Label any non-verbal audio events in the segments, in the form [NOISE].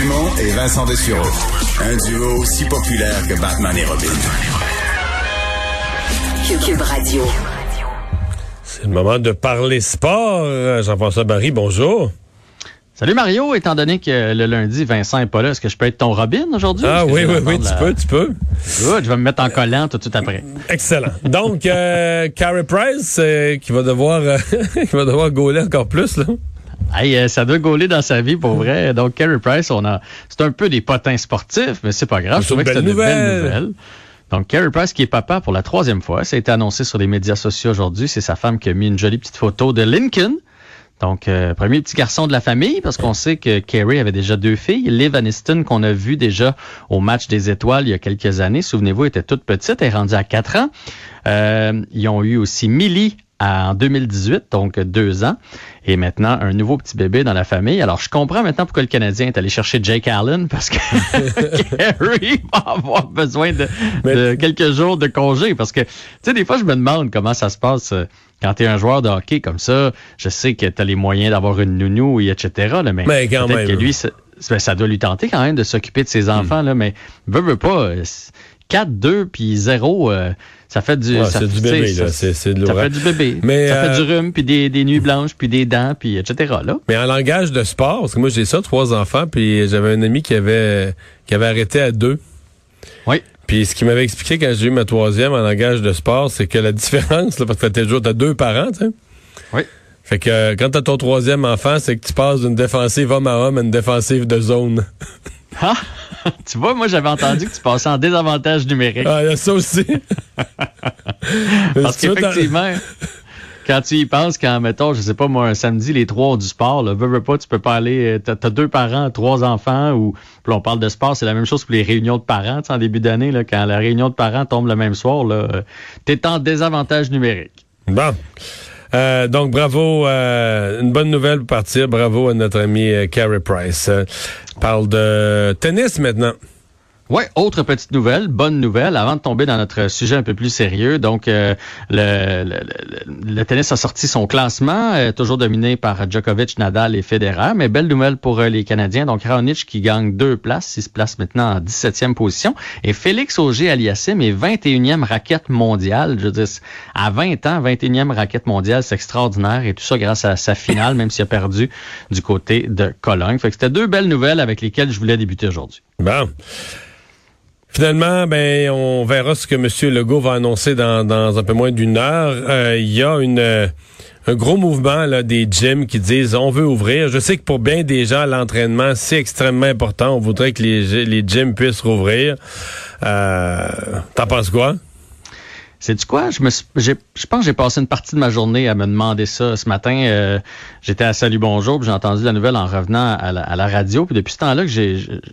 Dumont et Vincent Dessureau. Un duo aussi populaire que Batman et Robin. Cube Radio. C'est le moment de parler sport. Jean-François Barry, bonjour. Salut Mario, étant donné que le lundi, Vincent n'est pas là, est-ce que je peux être ton Robin aujourd'hui? Ah oui, oui, oui, tu peux, tu peux. Good, je vais me mettre en collant tout de suite après. Excellent. Donc, euh, Carey Price, euh, qui va devoir euh, [LAUGHS] qui va devoir gauler encore plus, là. Hey, euh, ça doit gauler dans sa vie pour vrai. Donc, Carey Price, on a, c'est un peu des potins sportifs, mais c'est pas grave. Je trouvais que c'était une belle nouvelle. Donc, Carey Price, qui est papa pour la troisième fois, ça a été annoncé sur les médias sociaux aujourd'hui. C'est sa femme qui a mis une jolie petite photo de Lincoln. Donc, euh, premier petit garçon de la famille, parce qu'on sait que Carey avait déjà deux filles. Liv Aniston, qu'on a vu déjà au match des étoiles il y a quelques années, souvenez-vous, était toute petite, elle est rendue à quatre ans. Euh, ils ont eu aussi Millie en 2018, donc deux ans, et maintenant un nouveau petit bébé dans la famille. Alors, je comprends maintenant pourquoi le Canadien est allé chercher Jake Allen, parce que [LAUGHS] Carey va avoir besoin de, de, quelques jours de congé, parce que, tu sais, des fois, je me demande comment ça se passe euh, quand tu es un joueur de hockey comme ça. Je sais que tu as les moyens d'avoir une nounou, et etc., là, mais, même. que lui, ça, doit lui tenter quand même de s'occuper de ses enfants, là, mais veut, veut pas... 4, 2 puis 0, euh, ça fait du, ouais, ça, du bébé, là. C'est, c'est de ça fait du bébé. Mais, ça euh, fait du rhume, puis des, des nuits blanches, puis des dents, puis etc. Là. Mais en langage de sport, parce que moi j'ai ça, trois enfants, puis j'avais un ami qui avait qui avait arrêté à deux. Oui. Puis ce qu'il m'avait expliqué quand j'ai eu ma troisième en langage de sport, c'est que la différence, là, parce que t'as toujours t'as deux parents, tu sais. Oui. Fait que euh, quand t'as ton troisième enfant, c'est que tu passes d'une défensive homme à homme à une défensive de zone. Ah, [LAUGHS] tu vois, moi j'avais entendu que tu passais en désavantage numérique. Ah, il y a ça aussi. [LAUGHS] Parce qu'effectivement, quand tu y penses, quand, mettons, je sais pas, moi, un samedi, les trois ont du sport, là, veux, veux pas, tu peux pas aller, t'as as deux parents, trois enfants, ou, puis on parle de sport, c'est la même chose pour les réunions de parents, en début d'année, là, quand la réunion de parents tombe le même soir, là, t'es en désavantage numérique. Bon. Euh, donc, bravo. Euh, une bonne nouvelle pour partir. Bravo à notre ami euh, Carey Price. Euh, parle de tennis maintenant. Ouais, autre petite nouvelle, bonne nouvelle, avant de tomber dans notre sujet un peu plus sérieux. Donc, euh, le, le, le, tennis a sorti son classement, euh, toujours dominé par Djokovic, Nadal et Federer. Mais belle nouvelle pour euh, les Canadiens. Donc, Raonic qui gagne deux places, il se place maintenant en 17e position. Et Félix Auger-Aliassime est 21e raquette mondiale. Je dire, à 20 ans, 21e raquette mondiale, c'est extraordinaire. Et tout ça grâce à sa finale, même s'il a perdu du côté de Cologne. Fait que c'était deux belles nouvelles avec lesquelles je voulais débuter aujourd'hui. Bon. Finalement, ben, on verra ce que M. Legault va annoncer dans, dans un peu moins d'une heure. Euh, Il y a une, euh, un gros mouvement là, des gyms qui disent on veut ouvrir. Je sais que pour bien des gens, l'entraînement, c'est extrêmement important. On voudrait que les, les gyms puissent rouvrir. Euh, T'en penses quoi? C'est du quoi? Je me je pense que j'ai passé une partie de ma journée à me demander ça. Ce matin, euh, j'étais à Salut Bonjour, puis j'ai entendu la nouvelle en revenant à la, à la radio. Puis depuis ce temps-là que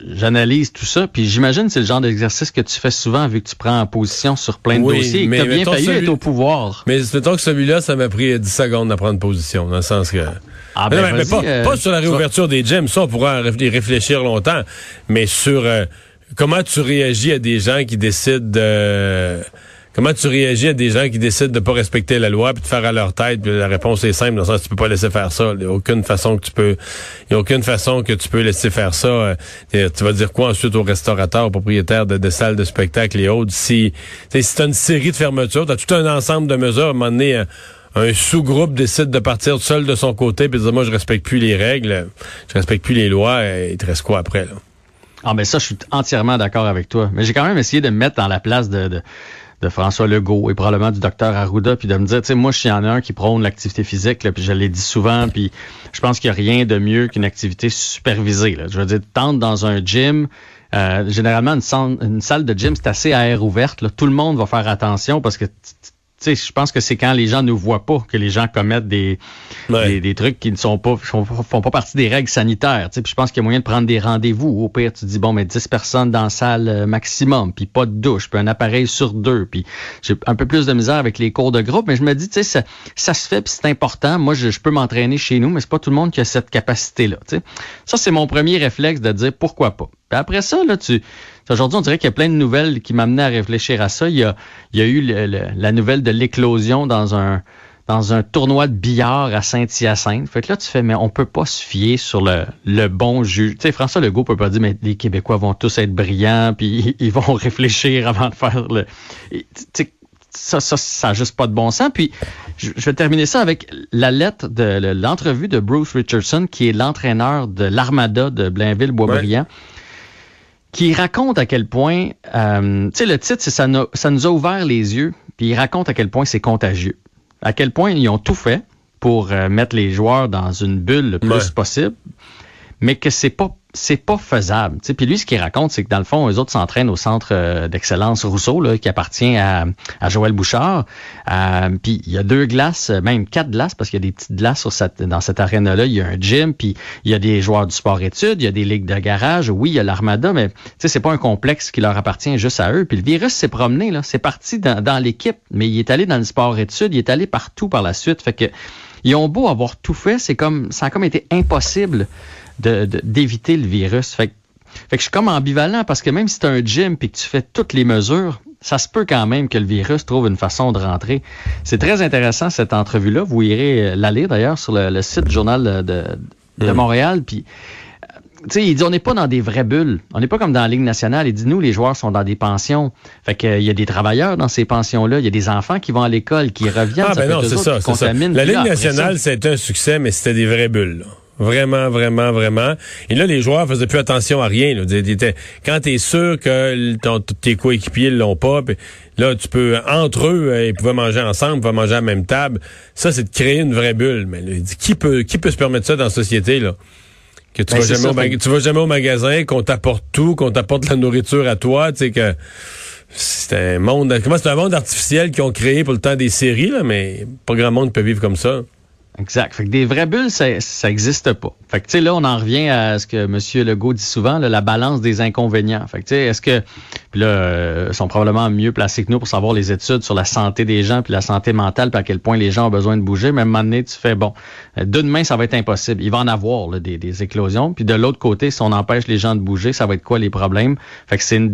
j'analyse tout ça. Puis j'imagine c'est le genre d'exercice que tu fais souvent vu que tu prends en position sur plein de oui, dossiers et que tu as bien failli celui... être au pouvoir. Mais mettons que celui-là, ça m'a pris 10 secondes à prendre position, dans le sens que... Ah ben mais, mais pas, euh, pas, sur la réouverture des gyms, ça on pourra y réfléchir longtemps, mais sur euh, comment tu réagis à des gens qui décident de... Comment tu réagis à des gens qui décident de pas respecter la loi puis de faire à leur tête? Puis la réponse est simple, dans le sens tu peux pas laisser faire ça. Il n'y a aucune façon que tu peux. Y a aucune façon que tu peux laisser faire ça. tu vas dire quoi ensuite aux restaurateurs, aux propriétaires de, salles de spectacle et autres? Si, si tu as une série de fermetures, tu as tout un ensemble de mesures, à un moment donné, un, un sous-groupe décide de partir seul de son côté puis de dire moi je respecte plus les règles, je respecte plus les lois, et il te reste quoi après là? Ah mais ça, je suis entièrement d'accord avec toi. Mais j'ai quand même essayé de me mettre dans la place de, de de François Legault et probablement du docteur Arruda, puis de me dire, tu sais, moi, je suis en un qui prône l'activité physique, là, puis je l'ai dit souvent, puis je pense qu'il n'y a rien de mieux qu'une activité supervisée. Là. Je veux dire, tente dans un gym, euh, généralement, une salle, de gym, c'est assez à air ouverte. Tout le monde va faire attention parce que je pense que c'est quand les gens ne voient pas que les gens commettent des, Ouais. des, des trucs qui ne sont pas font, font pas partie des règles sanitaires. tu sais. Puis je pense qu'il y a moyen de prendre des rendez-vous. Au pire, tu dis bon, mais 10 personnes dans la salle euh, maximum, puis pas de douche, puis un appareil sur deux. Puis j'ai un peu plus de misère avec les cours de groupe, mais je me dis, tu sais, ça, ça se fait, puis c'est important. Moi, je, je peux m'entraîner chez nous, mais c'est pas tout le monde qui a cette capacité-là. tu sais. Ça, c'est mon premier réflexe de dire pourquoi pas. Puis après ça, là, tu Aujourd'hui, on dirait qu'il y a plein de nouvelles qui m'amenaient à réfléchir à ça. Il y a, il y a eu le- le- la nouvelle de l'éclosion dans un dans un tournoi de billard à Saint-Hyacinthe. Fait que là, tu fais, mais on peut pas se fier sur le, le bon juge. Tu sais, François Legault peut pas dire, mais les Québécois vont tous être brillants, puis [LAUGHS] ils vont réfléchir avant de faire le... Tu sais, ça, ça, ça n'a juste pas de bon sens. Puis, je, vais terminer ça avec la lettre de le- l'entrevue de Bruce Richardson, qui est l'entraîneur de l'Armada de Blainville-Boisbriand qui raconte à quel point, euh, tu sais, le titre, c'est ça, nous- ça nous a ouvert les yeux, puis il raconte à quel point c'est contagieux, à quel point ils ont tout fait pour euh, mettre les joueurs dans une bulle le plus Ouais. possible, mais que c'est pas c'est pas faisable. Tu sais, Puis lui, ce qu'il raconte, c'est que dans le fond, eux autres s'entraînent au centre euh, d'excellence Rousseau, là, qui appartient à, à Joël Bouchard. Euh, puis il y a deux glaces, euh, même quatre glaces, parce qu'il y a des petites glaces sur cette, dans cette arène-là. Il y a un gym, puis il y a des joueurs du sport-études, il y a des ligues de garage. Oui, il y a l'Armada, mais c'est pas un complexe qui leur appartient juste à eux. Puis le virus s'est promené, là. C'est parti dans, dans l'équipe, mais il est allé dans le sport-études, il est allé partout par la suite. Fait que ils ont beau avoir tout fait, c'est comme ça a comme été impossible de- de- d'éviter le virus. Fait que, fait que je suis comme ambivalent parce que même si tu as un gym et que tu fais toutes les mesures, ça se peut quand même que le virus trouve une façon de rentrer. C'est très intéressant cette entrevue-là. Vous irez euh, la lire d'ailleurs sur le, le site du Journal de, de. Montréal. Puis, tu sais, il dit on n'est pas dans des vraies bulles. On n'est pas comme dans la Ligue nationale. Il dit nous, les joueurs sont dans des pensions. Fait que euh, il y a des travailleurs dans ces pensions-là. Il y a des enfants qui vont à l'école, qui reviennent. Ah, ben non, c'est ça, ça. La Ligue nationale, c'était un succès, mais c'était des vraies bulles. là. Vraiment, vraiment, vraiment. Et là, les joueurs faisaient plus attention à rien. Là. Ils étaient- Quand tu es sûr que ton- tes coéquipiers l'ont pas, puis là, tu peux, entre eux, euh, ils pouvaient manger ensemble, ils pouvaient manger à la même table. Ça, c'est de créer une vraie bulle. Mais là, qui peut, qui peut se permettre ça dans la société, là? Que tu, Ben, vas jamais ça, au mag- fait- tu vas jamais au magasin, qu'on t'apporte tout, qu'on t'apporte la nourriture à toi, tu sais que c'est un monde, comment c'est un monde artificiel qu'ils ont créé pour le temps des séries, là, mais pas grand monde peut vivre comme ça. Exact. Fait que des vraies bulles, ça, ça existe pas. Fait que, tu sais, là, on en revient à ce que M. Legault dit souvent, là, la balance des inconvénients. Fait que, tu sais, est-ce que, puis là, euh, ils sont probablement mieux placés que nous pour savoir les études sur la santé des gens puis la santé mentale puis à quel point les gens ont besoin de bouger. Mais à un moment donné, tu fais, bon, euh, de demain, ça va être impossible. Il va en avoir, là, des, des éclosions. Puis de l'autre côté, si on empêche les gens de bouger, ça va être quoi les problèmes? Fait que c'est une,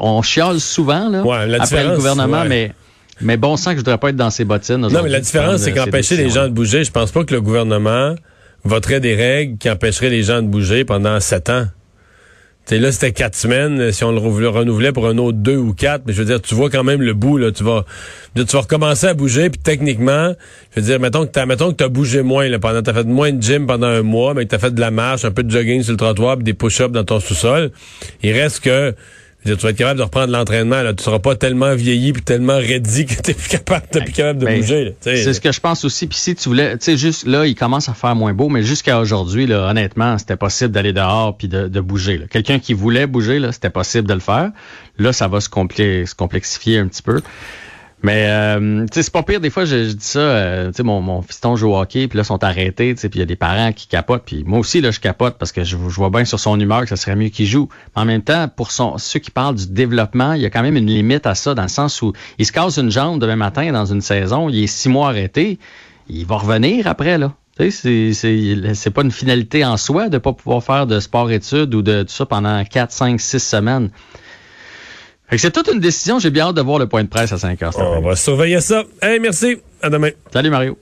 on chiale souvent, là, Ouais, la après le gouvernement, ouais. mais, mais bon sang que je voudrais pas être dans ses bottines. Non, mais la différence, c'est euh, qu'empêcher ces les gens de bouger, je pense pas que le gouvernement voterait des règles qui empêcheraient les gens de bouger pendant sept ans. Tu sais, là, c'était quatre semaines. Si on le renouvelait pour un autre deux ou quatre, mais je veux dire, tu vois quand même le bout, là. Tu vas, tu vas recommencer à bouger, puis techniquement, je veux dire, mettons que t'as, mettons que t'as bougé moins, là, pendant, t'as fait moins de gym pendant un mois, mais que t'as fait de la marche, un peu de jogging sur le trottoir, puis des push-ups dans ton sous-sol. Il reste que, tu vas être capable de reprendre l'entraînement, là. Tu seras pas tellement vieilli puis tellement raidi que t'es plus capable, t'es plus capable de Ben, bouger. Tu C'est ce que je pense aussi. Puis si tu voulais, tu sais, juste là, il commence à faire moins beau, mais jusqu'à aujourd'hui, là, honnêtement, c'était possible d'aller dehors puis de, de bouger. là. Quelqu'un qui voulait bouger, là, c'était possible de le faire. Là, ça va se, se complexifier un petit peu. Mais euh, c'est pas pire. Des fois, je, je dis ça. euh, mon, mon fiston joue au hockey, puis là, ils sont arrêtés. Puis il y a des parents qui capotent. Puis moi aussi, là, je capote parce que je, je vois bien sur son humeur que ça serait mieux qu'il joue. Mais en même temps, pour son, ceux qui parlent du développement, il y a quand même une limite à ça, dans le sens où il se casse une jambe demain matin dans une saison, il est six mois arrêté, il va revenir après là. C'est- pas une finalité en soi de pas pouvoir faire de sport-études ou de tout ça pendant 4, 5, 6 semaines. C'est toute une décision. J'ai bien hâte de voir le point de presse à 5 heures. On va surveiller ça. Hey, merci. À demain. Salut Mario.